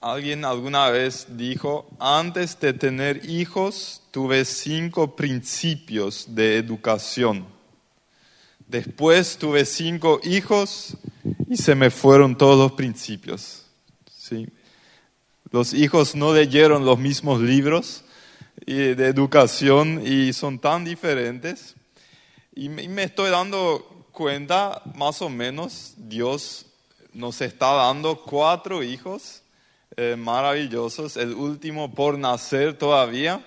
Alguien alguna vez dijo, antes de tener hijos tuve cinco principios de educación. Después tuve cinco hijos y se me fueron todos los principios. ¿sí? Los hijos no leyeron los mismos libros de educación y son tan diferentes. Y me estoy dando cuenta, más o menos, Dios nos está dando cuatro hijos eh, maravillosos. El último por nacer todavía.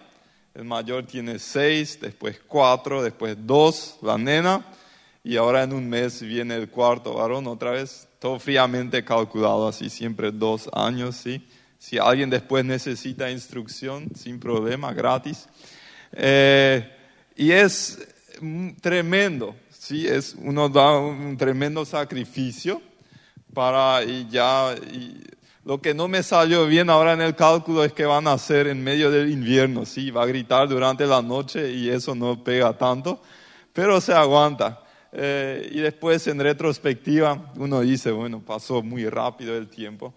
El mayor tiene seis, después cuatro, después dos, la nena. Y ahora en un mes viene el cuarto varón otra vez. Todo fríamente calculado, así siempre dos años, ¿sí? Si alguien después necesita instrucción, sin problema, gratis. Eh, y es tremendo, ¿sí? Es, uno da un tremendo sacrificio para y ya... Y lo que no me salió bien ahora en el cálculo es que van a hacer en medio del invierno, ¿sí? Va a gritar durante la noche y eso no pega tanto, pero se aguanta. Eh, y después en retrospectiva uno dice, bueno, pasó muy rápido el tiempo.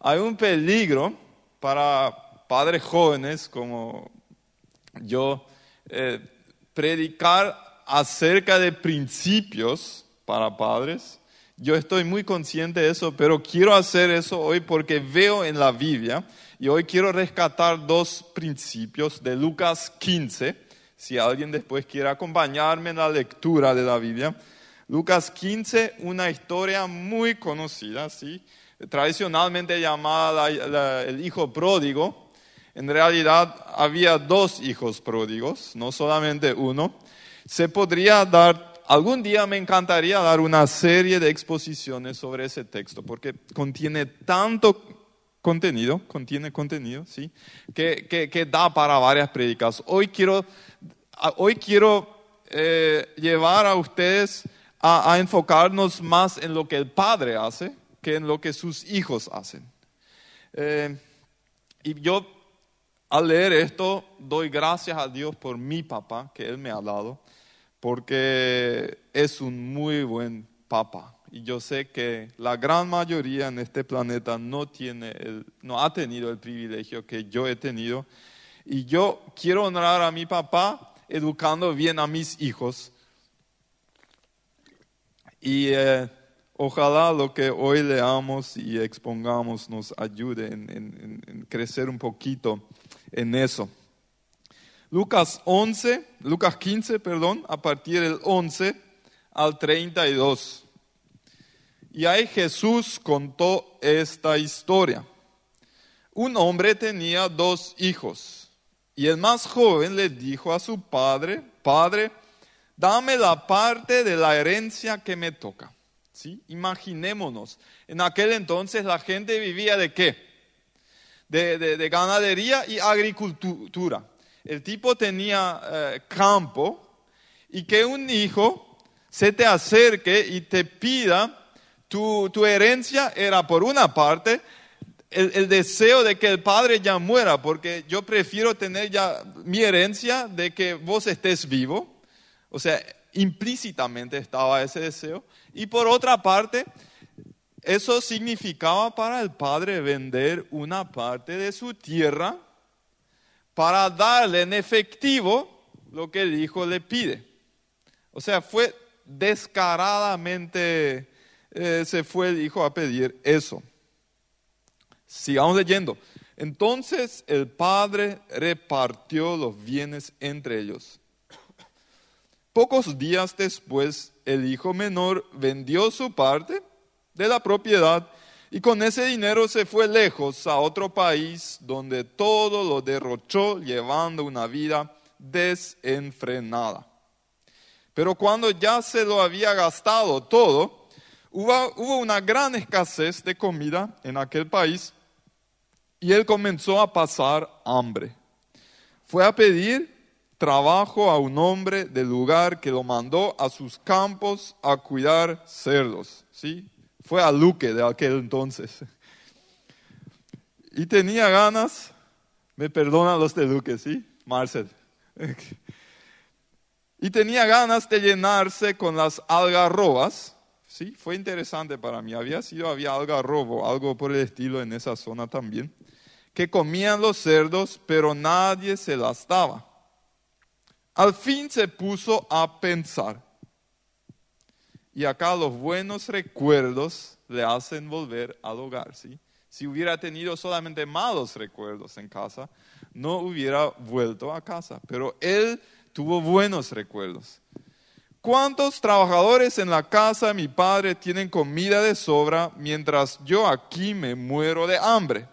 Hay un peligro para padres jóvenes como yo, eh, predicar acerca de principios para padres. Yo estoy muy consciente de eso, pero quiero hacer eso hoy porque veo en la Biblia y hoy quiero rescatar dos principios de Lucas 15. Si alguien después quiere acompañarme en la lectura de la Biblia. Lucas 15, una historia muy conocida, ¿sí? tradicionalmente llamada el hijo pródigo. En realidad había dos hijos pródigos, no solamente uno. Se podría dar, algún día me encantaría dar una serie de exposiciones sobre ese texto, porque contiene tanto contenido, contiene contenido, ¿sí? Que, que, da para varias predicas. Hoy quiero, hoy quiero eh, llevar a ustedes a, enfocarnos más en lo que el Padre hace, que en lo que sus hijos hacen. Eh, y yo al leer esto doy gracias a Dios por mi papá que Él me ha dado, porque es un muy buen papá. Y yo sé que la gran mayoría en este planeta no, tiene no ha tenido el privilegio que yo he tenido. Y yo quiero honrar a mi papá educando bien a mis hijos. Y eh, Ojalá lo que hoy leamos y expongamos nos ayude en, crecer un poquito en eso. Lucas 11, Lucas 15, perdón, a partir del 11 al 32. Y ahí Jesús contó esta historia. Un hombre tenía dos hijos y el más joven le dijo a su padre, Padre, dame la parte de la herencia que me toca. ¿sí? Imaginémonos, en aquel entonces la gente vivía de qué? De, ganadería y agricultura. El tipo tenía eh, campo y que un hijo se te acerque y te pida tu, herencia era por una parte el, el, deseo de que el padre ya muera, porque yo prefiero tener ya mi herencia de que vos estés vivo. O sea, implícitamente estaba ese deseo. Y por otra parte, eso significaba para el padre vender una parte de su tierra para darle en efectivo lo que el hijo le pide. O sea, fue descaradamente, eh, se fue el hijo a pedir eso. Sigamos leyendo. Entonces el padre repartió los bienes entre ellos. Pocos días después, el hijo menor vendió su parte de la propiedad y con ese dinero se fue lejos a otro país donde todo lo derrochó llevando una vida desenfrenada. Pero cuando ya se lo había gastado todo, hubo, hubo una gran escasez de comida en aquel país y él comenzó a pasar hambre. Fue a pedir trabajo a un hombre del lugar que lo mandó a sus campos a cuidar cerdos. ¿sí? Fue a Luque de aquel entonces. Y tenía ganas, me perdonan los de Luque, ¿sí? Marcel. Y tenía ganas de llenarse con las algarrobas, ¿sí? Fue interesante para mí. Había sido, había algarrobo, algo por el estilo en esa zona también, que comían los cerdos, pero nadie se las daba. Al fin se puso a pensar. Y acá los buenos recuerdos le hacen volver al hogar, ¿sí? Si hubiera tenido solamente malos recuerdos en casa, no hubiera vuelto a casa. Pero él tuvo buenos recuerdos. ¿Cuántos trabajadores en la casa de mi padre tienen comida de sobra mientras yo aquí me muero de hambre?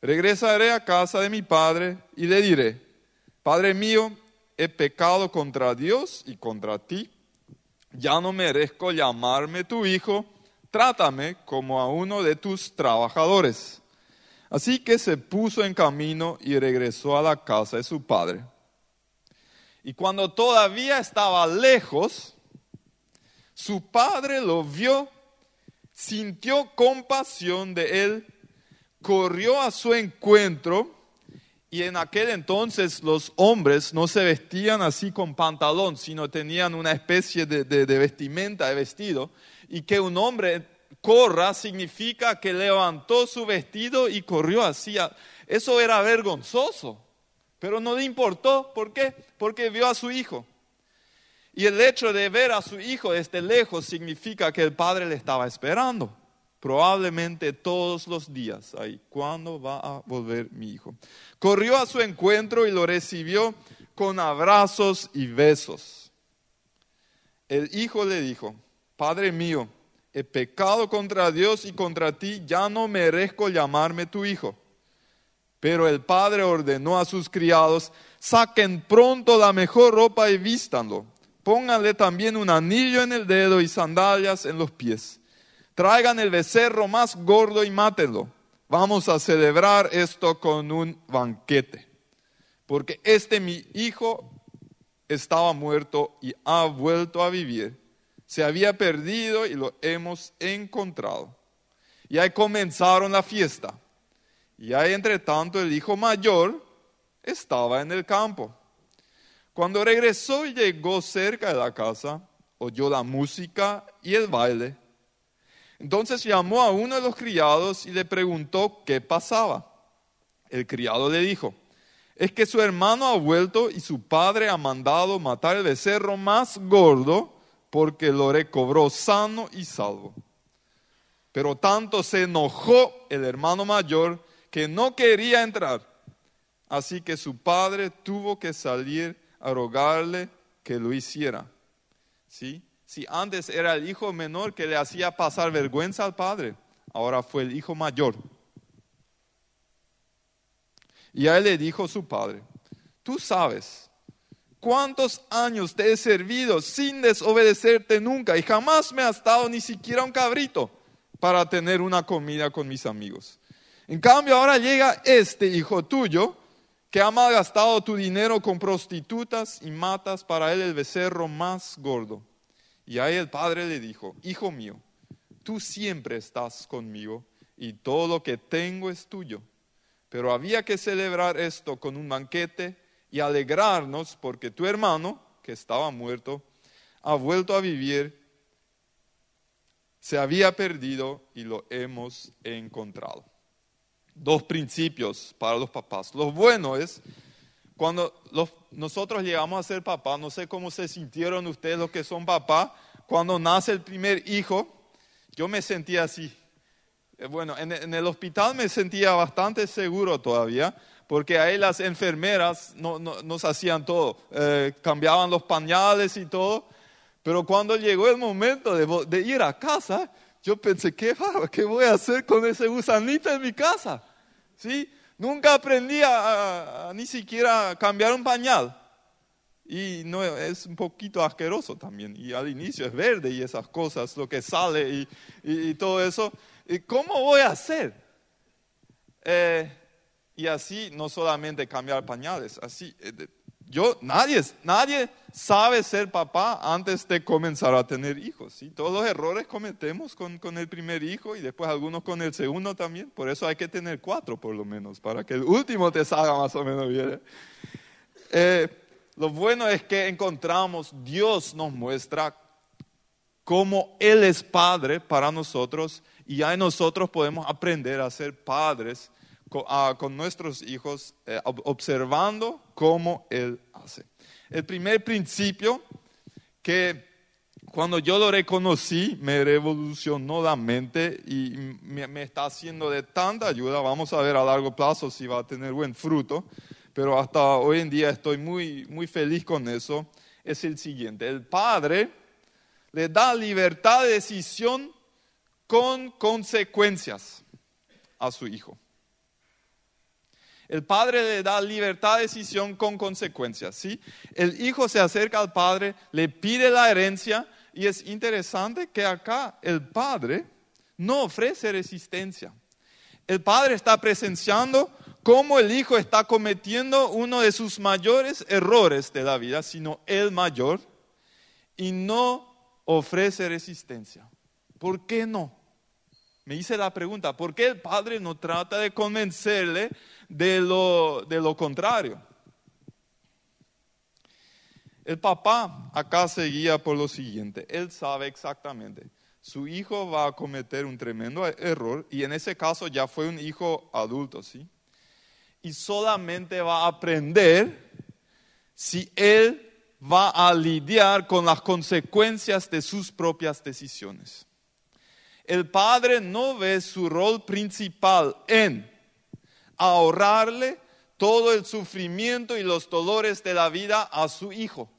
Regresaré a casa de mi padre y le diré, Padre mío, he pecado contra Dios y contra ti. Ya no merezco llamarme tu hijo, trátame como a uno de tus trabajadores. Así que se puso en camino y regresó a la casa de su padre. Y cuando todavía estaba lejos, su padre lo vio, sintió compasión de él, corrió a su encuentro y en aquel entonces los hombres no se vestían así con pantalón, sino tenían una especie de, vestimenta, de vestido, y que un hombre corra significa que levantó su vestido y corrió así. Eso era vergonzoso. Pero no le importó, ¿por qué? Porque vio a su hijo. Y el hecho de ver a su hijo desde lejos significa que el padre le estaba esperando. Probablemente todos los días ahí. ¿Cuándo va a volver mi hijo? Corrió a su encuentro y lo recibió con abrazos y besos. El hijo le dijo, Padre mío, he pecado contra Dios y contra ti, ya no merezco llamarme tu hijo. Pero el padre ordenó a sus criados, saquen pronto la mejor ropa y vístanlo. Pónganle también un anillo en el dedo y sandalias en los pies. Traigan el becerro más gordo y mátenlo. Vamos a celebrar esto con un banquete. Porque este mi hijo estaba muerto y ha vuelto a vivir. Se había perdido y lo hemos encontrado. Y ahí comenzaron la fiesta. Y ahí entre tanto el hijo mayor estaba en el campo. Cuando regresó y llegó cerca de la casa, oyó la música y el baile. Entonces llamó a uno de los criados y le preguntó qué pasaba. El criado le dijo, es que su hermano ha vuelto y su padre ha mandado matar el becerro más gordo porque lo recobró sano y salvo. Pero tanto se enojó el hermano mayor que no quería entrar. Así que su padre tuvo que salir a rogarle que lo hiciera. ¿Sí? Si antes era el hijo menor que le hacía pasar vergüenza al padre, ahora fue el hijo mayor. Y a él le dijo su padre, tú sabes cuántos años te he servido sin desobedecerte nunca y jamás me has dado ni siquiera un cabrito para tener una comida con mis amigos. En cambio, ahora llega este hijo tuyo que ha malgastado tu dinero con prostitutas y matas para él el becerro más gordo. Y ahí el padre le dijo, hijo mío, tú siempre estás conmigo y todo lo que tengo es tuyo. Pero había que celebrar esto con un banquete y alegrarnos porque tu hermano, que estaba muerto, ha vuelto a vivir, se había perdido y lo hemos encontrado dos principios para los papás. Lo bueno es, cuando nosotros llegamos a ser papá, no sé cómo se sintieron ustedes los que son papá, cuando nace el primer hijo, yo me sentía así. Eh, bueno, en, el hospital me sentía bastante seguro todavía, porque ahí las enfermeras no, nos hacían todo, eh, cambiaban los pañales y todo, pero cuando llegó el momento de, de ir a casa, yo pensé, ¿qué, ¿qué voy a hacer con ese gusanito en mi casa? ¿sí? Nunca aprendí a, ni siquiera cambiar un pañal. Y no, es un poquito asqueroso también. Y al inicio es verde y esas cosas, lo que sale y, y, todo eso. ¿Y ¿Cómo voy a hacer? Eh, y así no solamente cambiar pañales, así eh, yo, nadie, nadie sabe ser papá antes de comenzar a tener hijos. ¿sí? Todos los errores cometemos con, con, el primer hijo y después algunos con el segundo también. Por eso hay que tener cuatro por lo menos, para que el último te salga más o menos bien. Eh, lo bueno es que encontramos, Dios nos muestra cómo Él es Padre para nosotros y ya nosotros podemos aprender a ser padres con, con nuestros hijos, eh, observando cómo Él hace. El primer principio que cuando yo lo reconocí, me revolucionó la mente y me, está haciendo de tanta ayuda. Vamos a ver a largo plazo si va a tener buen fruto, pero hasta hoy en día estoy muy, muy feliz con eso. Es el siguiente, el padre le da libertad de decisión con consecuencias a su hijo. El padre le da libertad de decisión con consecuencias, ¿sí? El hijo se acerca al padre, le pide la herencia y es interesante que acá el padre no ofrece resistencia. El padre está presenciando cómo el hijo está cometiendo uno de sus mayores errores de la vida, sino el mayor, y no ofrece resistencia. ¿Por qué no? Me hice la pregunta, ¿por qué el padre no trata de convencerle de lo, de lo contrario? El papá acá seguía por lo siguiente, él sabe exactamente, su hijo va a cometer un tremendo error y en ese caso ya fue un hijo adulto, ¿sí? Y solamente va a aprender si él va a lidiar con las consecuencias de sus propias decisiones. El padre no ve su rol principal en ahorrarle todo el sufrimiento y los dolores de la vida a su hijo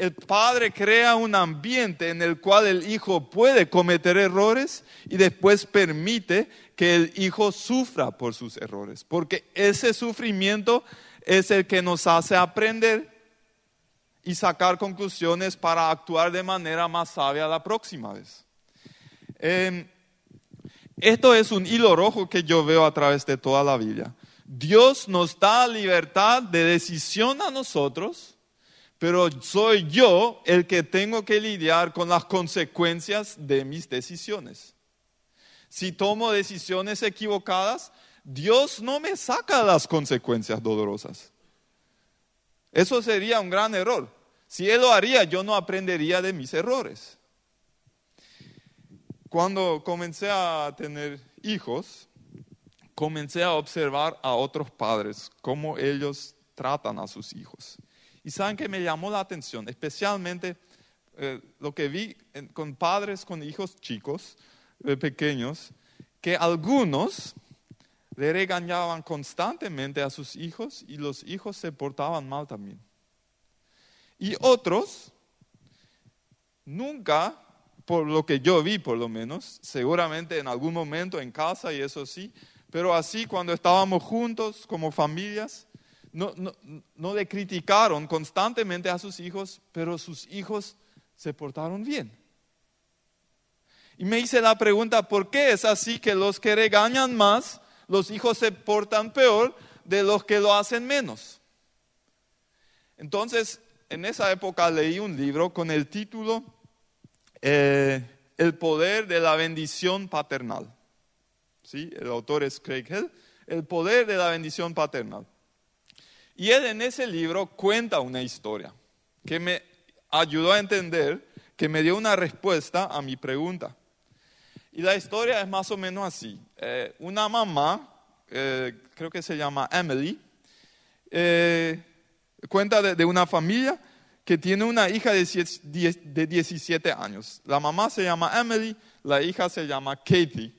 el padre crea un ambiente en el cual el hijo puede cometer errores y después permite que el hijo sufra por sus errores, porque ese sufrimiento es el que nos hace aprender y sacar conclusiones para actuar de manera más sabia la próxima vez. Em, esto es un hilo rojo que yo veo a través de toda la Biblia. Dios nos da libertad de decisión a nosotros pero soy yo el que tengo que lidiar con las consecuencias de mis decisiones. Si tomo decisiones equivocadas, Dios no me saca las consecuencias dolorosas. Eso sería un gran error. Si Él lo haría, yo no aprendería de mis errores. Cuando comencé a tener hijos, comencé a observar a otros padres, cómo ellos tratan a sus hijos. Y saben que me llamó la atención, especialmente eh, lo que vi con padres con hijos chicos, eh, pequeños, que algunos le regañaban constantemente a sus hijos y los hijos se portaban mal también. Y otros, nunca, por lo que yo vi por lo menos, seguramente en algún momento en casa y eso sí, pero así cuando estábamos juntos como familias, no, no, le criticaron constantemente a sus hijos, pero sus hijos se portaron bien. Y me hice la pregunta, ¿por qué es así que los que regañan más, los hijos se portan peor de los que lo hacen menos? Entonces, en esa época leí un libro con el título eh, El poder de la bendición paternal. ¿Sí? El autor es Craig Hill. El poder de la bendición paternal. Y él en ese libro cuenta una historia que me ayudó a entender, que me dio una respuesta a mi pregunta. Y la historia es más o menos así. Eh, una mamá, eh, creo que se llama Emily, cuenta de, una familia que tiene una hija de, de 17 años. La mamá se llama Emily, la hija se llama Katie.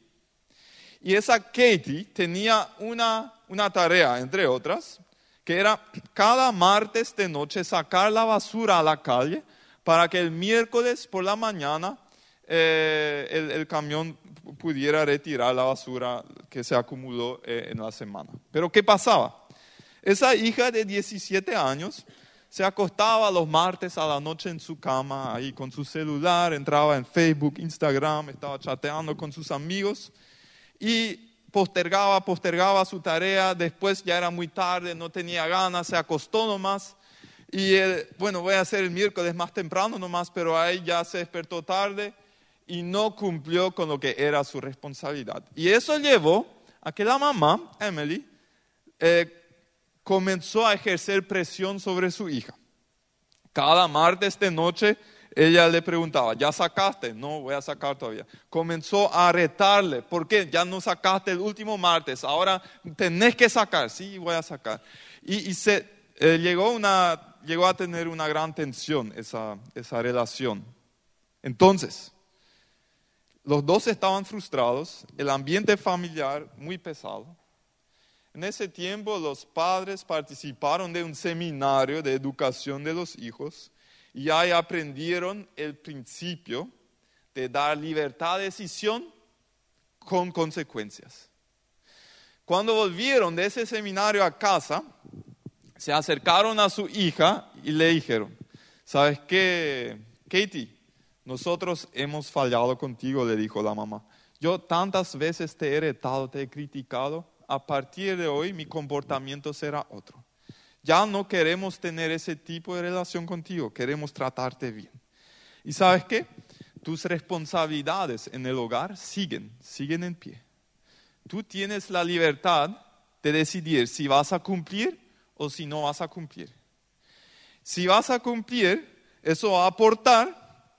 Y esa Katie tenía una, una tarea, entre otras, que era cada martes de noche sacar la basura a la calle para que el miércoles por la mañana eh, el, camión pudiera retirar la basura que se acumuló eh, en la semana. Pero ¿qué pasaba? Esa hija de 17 años se acostaba los martes a la noche en su cama, ahí con su celular, entraba en Facebook, Instagram, estaba chateando con sus amigos y postergaba, postergaba su tarea, después ya era muy tarde, no tenía ganas, se acostó nomás. Y bueno, voy a hacer el miércoles más temprano nomás, pero ahí ya se despertó tarde y no cumplió con lo que era su responsabilidad. Y eso llevó a que la mamá, Emily, eh, comenzó a ejercer presión sobre su hija. Cada martes de noche ella le preguntaba, ¿ya sacaste? No, voy a sacar todavía. Comenzó a retarle, ¿por qué? Ya no sacaste el último martes, ahora tenés que sacar. Sí, voy a sacar. Y, se, eh, llegó, a tener una gran tensión esa relación. Entonces, los dos estaban frustrados, el ambiente familiar muy pesado. En ese tiempo los padres participaron de un seminario de educación de los hijos y ahí aprendieron el principio de dar libertad de decisión con consecuencias. Cuando volvieron de ese seminario a casa, se acercaron a su hija y le dijeron, ¿sabes qué, Katie? Nosotros hemos fallado contigo, le dijo la mamá. Yo tantas veces te he retado, te he criticado. A partir de hoy mi comportamiento será otro. Ya no queremos tener ese tipo de relación contigo, queremos tratarte bien. ¿Y sabes qué? Tus responsabilidades en el hogar siguen, siguen en pie. Tú tienes la libertad de decidir si vas a cumplir o si no vas a cumplir. Si vas a cumplir, eso va a aportar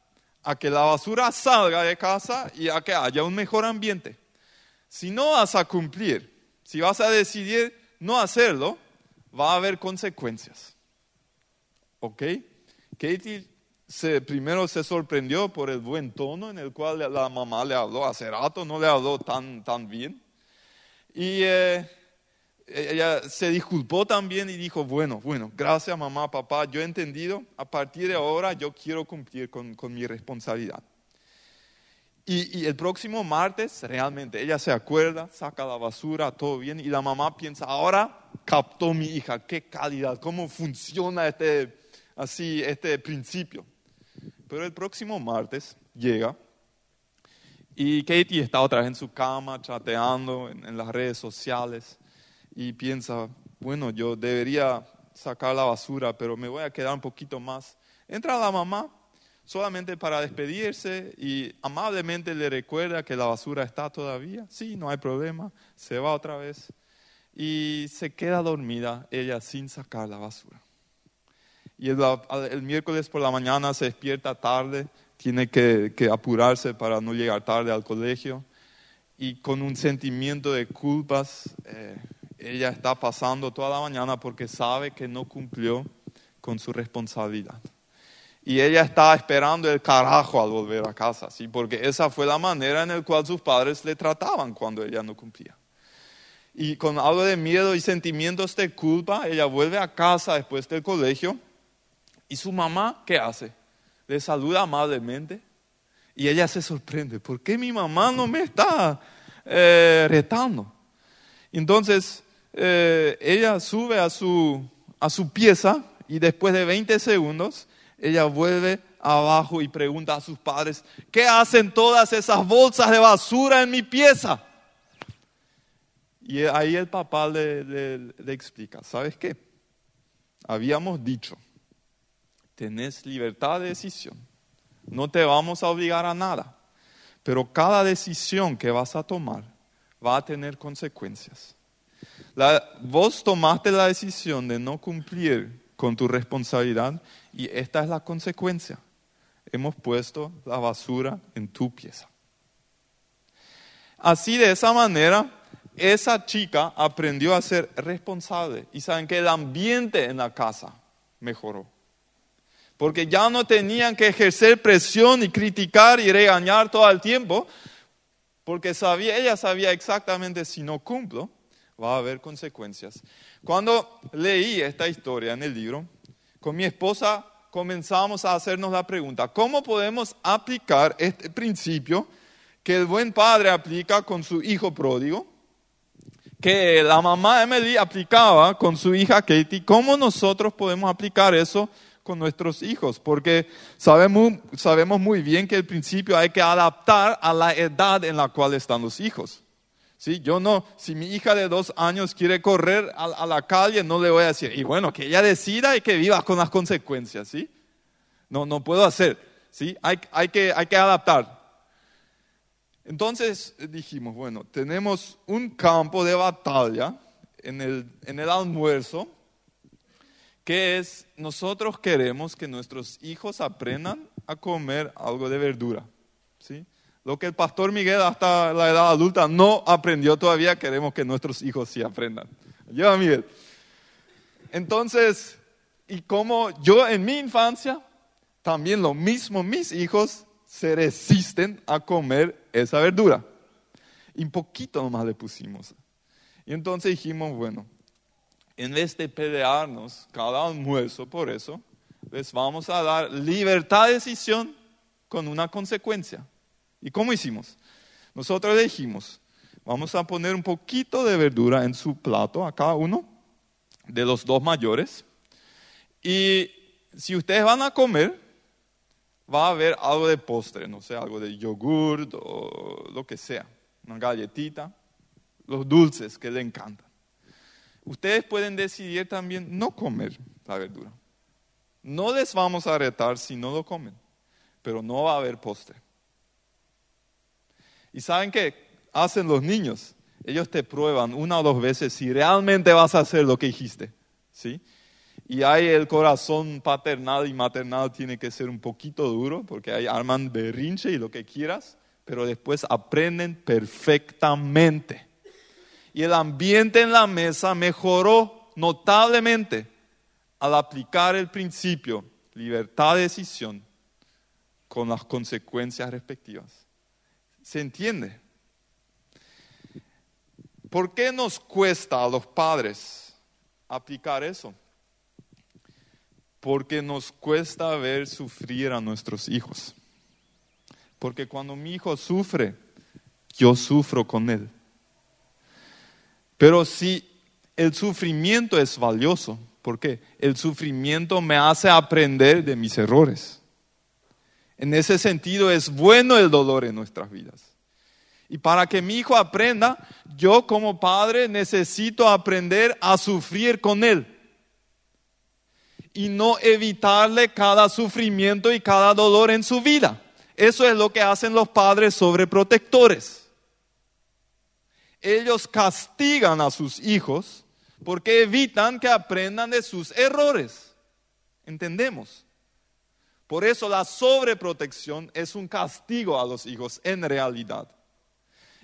a que la basura salga de casa y a que haya un mejor ambiente. Si no vas a cumplir, si vas a decidir no hacerlo, va a haber consecuencias. ¿Ok? Katie se, primero se sorprendió por el buen tono en el cual la mamá le habló. Hace rato no le habló tan, tan bien. Y eh, ella se disculpó también y dijo, bueno, bueno, gracias mamá, papá, yo he entendido, a partir de ahora yo quiero cumplir con, mi responsabilidad. Y, el próximo martes, realmente, ella se acuerda, saca la basura, todo bien, y la mamá piensa, ahora captó mi hija, qué calidad, cómo funciona este, así, este principio. Pero el próximo martes llega y Katie está otra vez en su cama, chateando en las redes sociales y piensa, bueno, yo debería sacar la basura, pero me voy a quedar un poquito más. Entra la mamá solamente para despedirse y amablemente le recuerda que la basura está todavía. Sí, no hay problema. Se va otra vez y se queda dormida ella sin sacar la basura. Y el, miércoles por la mañana se despierta tarde, tiene que, apurarse para no llegar tarde al colegio y con un sentimiento de culpas. Eh, ella está pasando toda la mañana porque sabe que no cumplió con su responsabilidad. Y ella está esperando el carajo al volver a casa, ¿sí? porque esa fue la manera en la cual sus padres le trataban cuando ella no cumplía. Y con algo de miedo y sentimientos de culpa, ella vuelve a casa después del colegio y su mamá, ¿qué hace? Le saluda amablemente y ella se sorprende, ¿por qué mi mamá no me está eh, retando? Entonces, eh, ella sube a su, a su pieza y después de 20 segundos, ella vuelve abajo y pregunta a sus padres, ¿qué hacen todas esas bolsas de basura en mi pieza? Y ahí el papá le, le explica, ¿sabes qué? Habíamos dicho, tenés libertad de decisión, no te vamos a obligar a nada, pero cada decisión que vas a tomar va a tener consecuencias. Vos tomaste la decisión de no cumplir con tu responsabilidad y esta es la consecuencia. Hemos puesto la basura en tu pieza. Así de esa manera, esa chica aprendió a ser responsable y saben que el ambiente en la casa mejoró. Porque ya no tenían que ejercer presión y criticar y regañar todo el tiempo, porque sabía, ella sabía exactamente si no cumplo, va a haber consecuencias. Cuando leí esta historia en el libro, con mi esposa comenzamos a hacernos la pregunta, ¿cómo podemos aplicar este principio que el buen padre aplica con su hijo pródigo? que la mamá Emily aplicaba con su hija Katie, ¿cómo nosotros podemos aplicar eso con nuestros hijos? Porque sabemos, sabemos muy bien que el principio hay que adaptar a la edad en la cual están los hijos. ¿Sí? Yo no, si mi hija de dos años quiere correr a, la calle, no le voy a decir, y bueno, que ella decida y que viva con las consecuencias, ¿sí? No, no puedo hacer, ¿sí? Hay, que, adaptar. Entonces dijimos, bueno, tenemos un campo de batalla el, en el almuerzo que es, nosotros queremos que nuestros hijos aprendan a comer algo de verdura. ¿sí? Lo que el pastor Miguel hasta la edad adulta no aprendió todavía, queremos que nuestros hijos sí aprendan. Yo, Miguel. Entonces, y como yo en mi infancia, también lo mismo mis hijos se resisten a comer esa verdura. Y un poquito nomás le pusimos. Y entonces dijimos, bueno, en vez de pelearnos cada almuerzo por eso, les vamos a dar libertad de decisión con una consecuencia. ¿Y cómo hicimos? Nosotros dijimos, vamos a poner un poquito de verdura en su plato a cada uno de los dos mayores. Y si ustedes van a comer, va a haber algo de postre, no sé, algo de yogur o lo que sea, una galletita, los dulces que le encantan. Ustedes pueden decidir también no comer la verdura. No les vamos a retar si no lo comen, pero no va a haber postre. ¿Y saben qué hacen los niños? Ellos te prueban una o dos veces si realmente vas a hacer lo que dijiste. ¿sí? Y ahí el corazón paternal y maternal tiene que ser un poquito duro, porque ahí arman berrinche y lo que quieras, pero después aprenden perfectamente. Y el ambiente en la mesa mejoró notablemente al aplicar el principio libertad de decisión con las consecuencias respectivas. ¿Se entiende? ¿Por qué nos cuesta a los padres aplicar eso? Porque nos cuesta ver sufrir a nuestros hijos. Porque cuando mi hijo sufre, yo sufro con él. Pero si el sufrimiento es valioso, ¿por qué? El sufrimiento me hace aprender de mis errores. En ese sentido es bueno el dolor en nuestras vidas. Y para que mi hijo aprenda, yo como padre necesito aprender a sufrir con él. Y no evitarle cada sufrimiento y cada dolor en su vida. Eso es lo que hacen los padres sobreprotectores. Ellos castigan a sus hijos porque evitan que aprendan de sus errores. ¿Entendemos? Por eso la sobreprotección es un castigo a los hijos en realidad.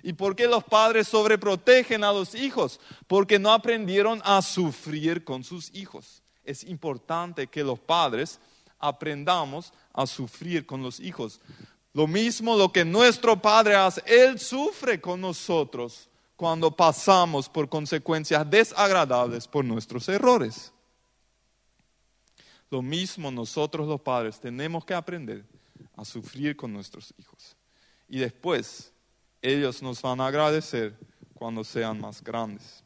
¿Y por qué los padres sobreprotegen a los hijos? Porque no aprendieron a sufrir con sus hijos. Es importante que los padres aprendamos a sufrir con los hijos. Lo mismo lo que nuestro padre hace, él sufre con nosotros cuando pasamos por consecuencias desagradables por nuestros errores. Lo mismo nosotros los padres tenemos que aprender a sufrir con nuestros hijos. Y después ellos nos van a agradecer cuando sean más grandes.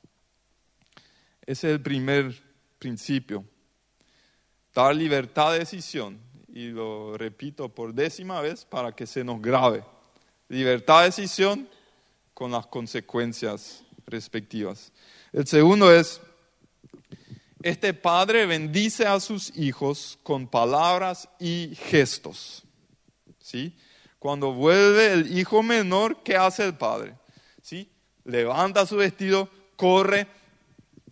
Ese es el primer principio. Dar libertad de decisión. Y lo repito por décima vez para que se nos grave. Libertad de decisión con las consecuencias respectivas. El segundo es este padre bendice a sus hijos con palabras y gestos. ¿Sí? Cuando vuelve el hijo menor, ¿qué hace el padre? ¿Sí? Levanta su vestido, corre,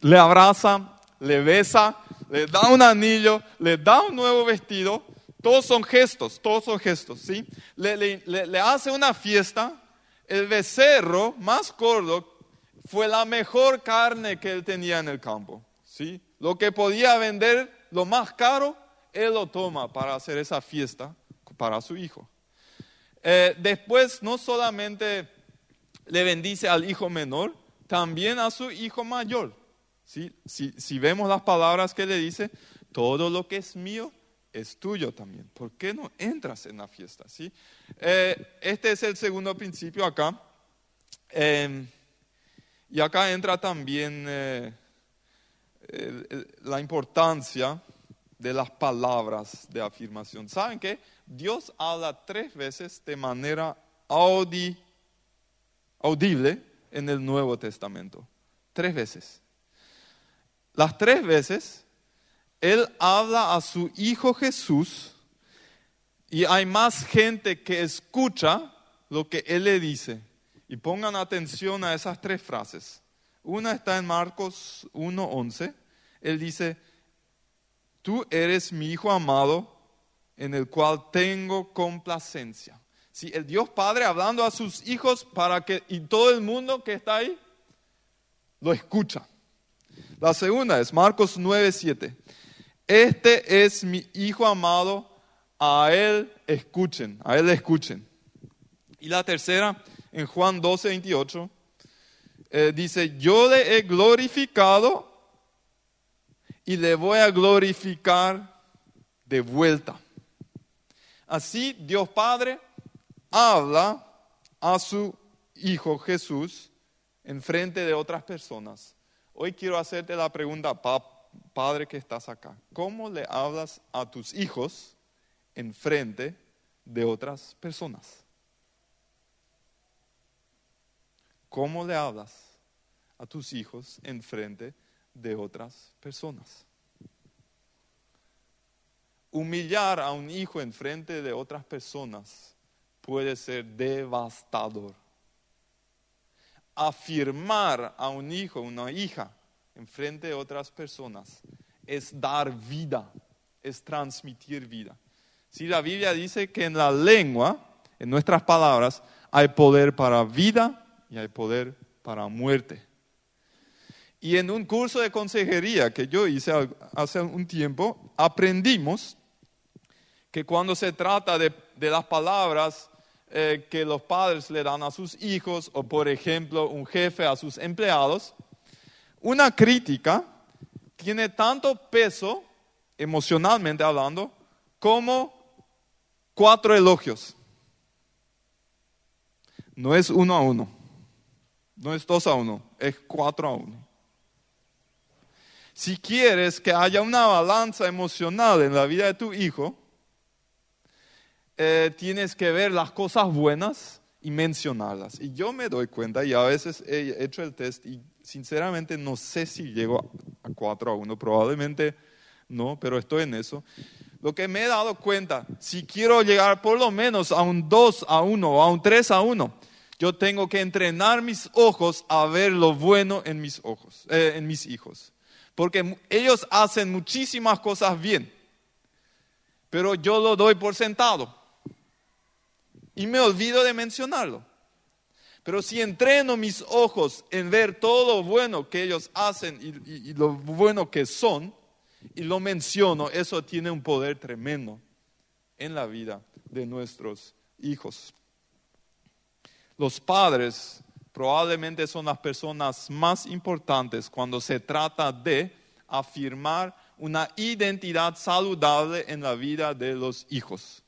le abraza, le besa, le da un anillo, le da un nuevo vestido. Todos son gestos, todos son gestos, ¿sí? Le, le hace una fiesta. El becerro más gordo fue la mejor carne que él tenía en el campo, ¿sí? Lo que podía vender, lo más caro, él lo toma para hacer esa fiesta para su hijo. Eh, después, no solamente le bendice al hijo menor, también a su hijo mayor. ¿Sí? Si, vemos las palabras que le dice, todo lo que es mío es tuyo también. ¿Por qué no entras en la fiesta? ¿Sí? Eh, este es el segundo principio acá. Em, y acá entra también eh, la importancia de las palabras de afirmación. ¿Saben qué? Dios habla tres veces de manera audible en el Nuevo Testamento. Tres veces. Las tres veces Él habla a su Hijo Jesús y hay más gente que escucha lo que Él le dice. Y pongan atención a esas tres frases. Una está en Marcos 1.11 él dice, tú eres mi Hijo amado, en el cual tengo complacencia. Si el Dios Padre hablando a sus hijos para que y todo el mundo que está ahí lo escucha. La segunda es Marcos 9:7. Este es mi hijo amado, a él escuchen, a él escuchen. Y la tercera, en Juan 12:28, eh, dice, yo le he glorificado y le voy a glorificar de vuelta. Así Dios Padre habla a su Hijo Jesús en frente de otras personas. Hoy quiero hacerte la pregunta, Padre que estás acá, ¿cómo le hablas a tus hijos en frente de otras personas? ¿Cómo le hablas a tus hijos en frente de otras personas? Humillar a un hijo en frente de otras personas puede ser devastador. Afirmar a un hijo, una hija, en frente de otras personas es dar vida, es transmitir vida. Si la Biblia dice que en la lengua, en nuestras palabras, hay poder para vida y hay poder para muerte. Y en un curso de consejería que yo hice hace un tiempo, aprendimos que cuando se trata de, las palabras eh, que los padres le dan a sus hijos, o por ejemplo un jefe a sus empleados, una crítica tiene tanto peso, emocionalmente hablando, como cuatro elogios. No es uno a uno, no es dos a uno, es cuatro a uno. Si quieres que haya una balanza emocional en la vida de tu hijo, eh, tienes que ver las cosas buenas y mencionarlas. Y yo me doy cuenta, y a veces he hecho el test, y sinceramente no sé si llego a 4 a 1, probablemente no, pero estoy en eso. Lo que me he dado cuenta, si quiero llegar por lo menos a un 2 a 1 o a un 3 a 1, yo tengo que entrenar mis ojos a ver lo bueno en mis ojos, eh, en mis hijos. Porque ellos hacen muchísimas cosas bien, pero yo lo doy por sentado y me olvido de mencionarlo. Pero si entreno mis ojos en ver todo lo bueno que ellos hacen y, lo bueno que son, y lo menciono, eso tiene un poder tremendo en la vida de nuestros hijos. Los padres probablemente son las personas más importantes cuando se trata de afirmar una identidad saludable en la vida de los hijos.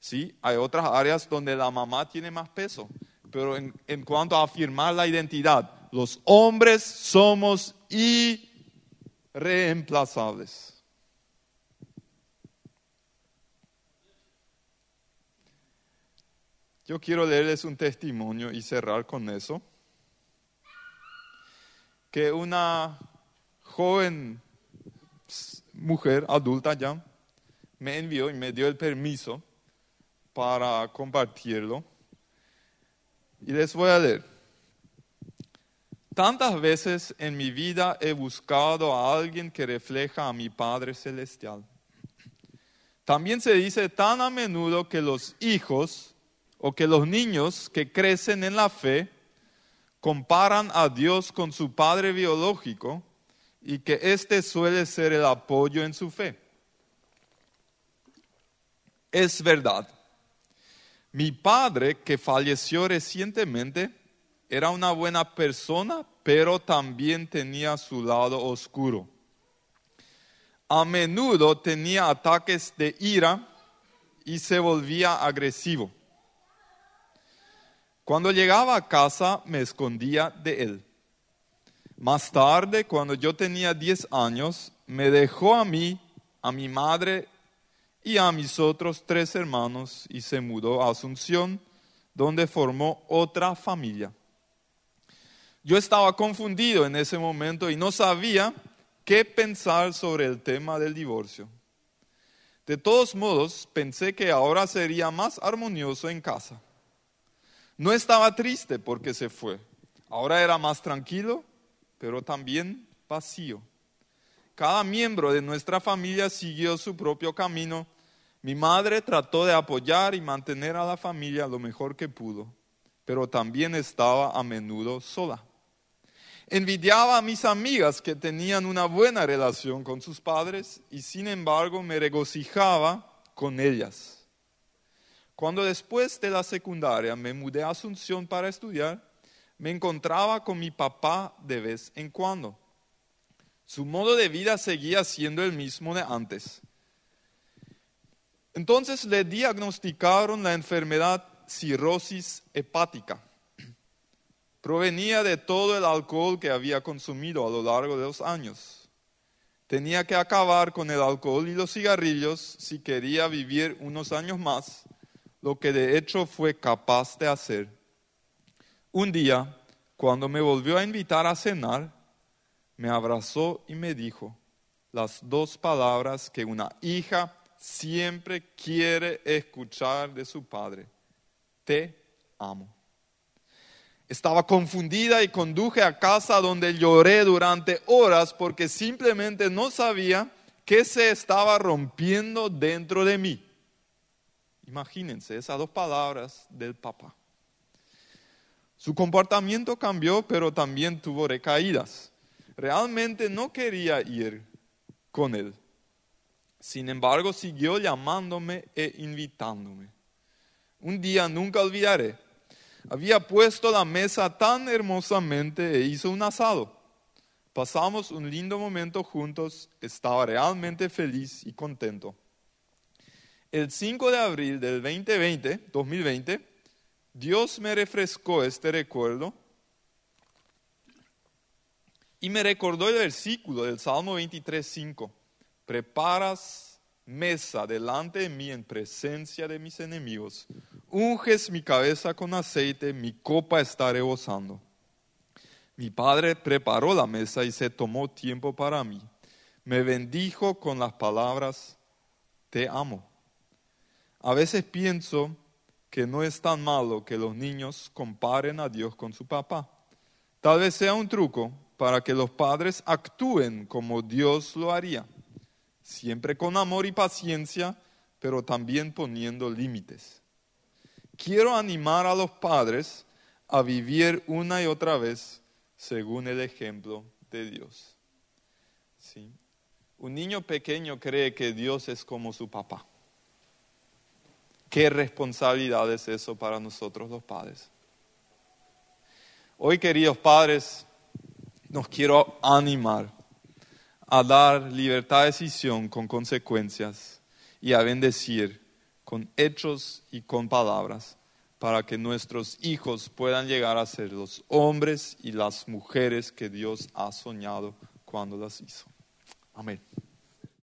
Sí, hay otras áreas donde la mamá tiene más peso, pero en, cuanto a afirmar la identidad, los hombres somos irreemplazables. Yo quiero leerles un testimonio y cerrar con eso. Que una joven mujer adulta ya me envió y me dio el permiso para compartirlo. Y les voy a leer. Tantas veces en mi vida he buscado a alguien que refleja a mi Padre Celestial. También se dice tan a menudo que los hijos o que los niños que crecen en la fe comparan a Dios con su Padre biológico y que éste suele ser el apoyo en su fe. Es verdad. Mi padre, que falleció recientemente, era una buena persona, pero también tenía su lado oscuro. A menudo tenía ataques de ira y se volvía agresivo. Cuando llegaba a casa me escondía de él. Más tarde, cuando yo tenía 10 años, me dejó a mí, a mi madre y a mis otros tres hermanos y se mudó a Asunción, donde formó otra familia. Yo estaba confundido en ese momento y no sabía qué pensar sobre el tema del divorcio. De todos modos, pensé que ahora sería más armonioso en casa. No estaba triste porque se fue. Ahora era más tranquilo, pero también vacío. cada miembro de nuestra familia siguió su propio camino. Mi madre trató de apoyar y mantener a la familia lo mejor que pudo, pero también estaba a menudo sola. Envidiaba a mis amigas que tenían una buena relación con sus padres y sin embargo me regocijaba con ellas. Cuando después de la secundaria me mudé a Asunción para estudiar, me encontraba con mi papá de vez en cuando. Su modo de vida seguía siendo el mismo de antes. Entonces le diagnosticaron la enfermedad cirrosis hepática. Provenía de todo el alcohol que había consumido a lo largo de los años. Tenía que acabar con el alcohol y los cigarrillos si quería vivir unos años más, lo que de hecho fue capaz de hacer. Un día, cuando me volvió a invitar a cenar, me abrazó y me dijo las dos palabras que una hija siempre quiere escuchar de su padre. Te amo. Estaba confundida y conduje a casa donde lloré durante horas porque simplemente no sabía qué se estaba rompiendo dentro de mí. Imagínense esas dos palabras del papá. Su comportamiento cambió, pero también tuvo recaídas realmente no quería ir con él. Sin embargo, siguió llamándome e invitándome. Un día nunca olvidaré. Había puesto la mesa tan hermosamente e hizo un asado. Pasamos un lindo momento juntos, estaba realmente feliz y contento. El 5 de abril del 2020, 2020, Dios me refrescó este recuerdo y me recordó el versículo del Salmo 23, 5. Preparas mesa delante de mí en presencia de mis enemigos. Unges mi cabeza con aceite, mi copa está rebosando. Mi padre preparó la mesa y se tomó tiempo para mí. Me bendijo con las palabras, te amo. A veces pienso que no es tan malo que los niños comparen a Dios con su papá. Tal vez sea un truco, para que los padres actúen como Dios lo haría, siempre con amor y paciencia, pero también poniendo límites. Quiero animar a los padres a vivir una y otra vez según el ejemplo de Dios. ¿Sí? Un niño pequeño cree que Dios es como su papá. ¿Qué responsabilidad es eso para nosotros los padres? Hoy, queridos padres, nos quiero animar a dar libertad de decisión con consecuencias y a bendecir con hechos y con palabras para que nuestros hijos puedan llegar a ser los hombres y las mujeres que Dios ha soñado cuando las hizo. Amén.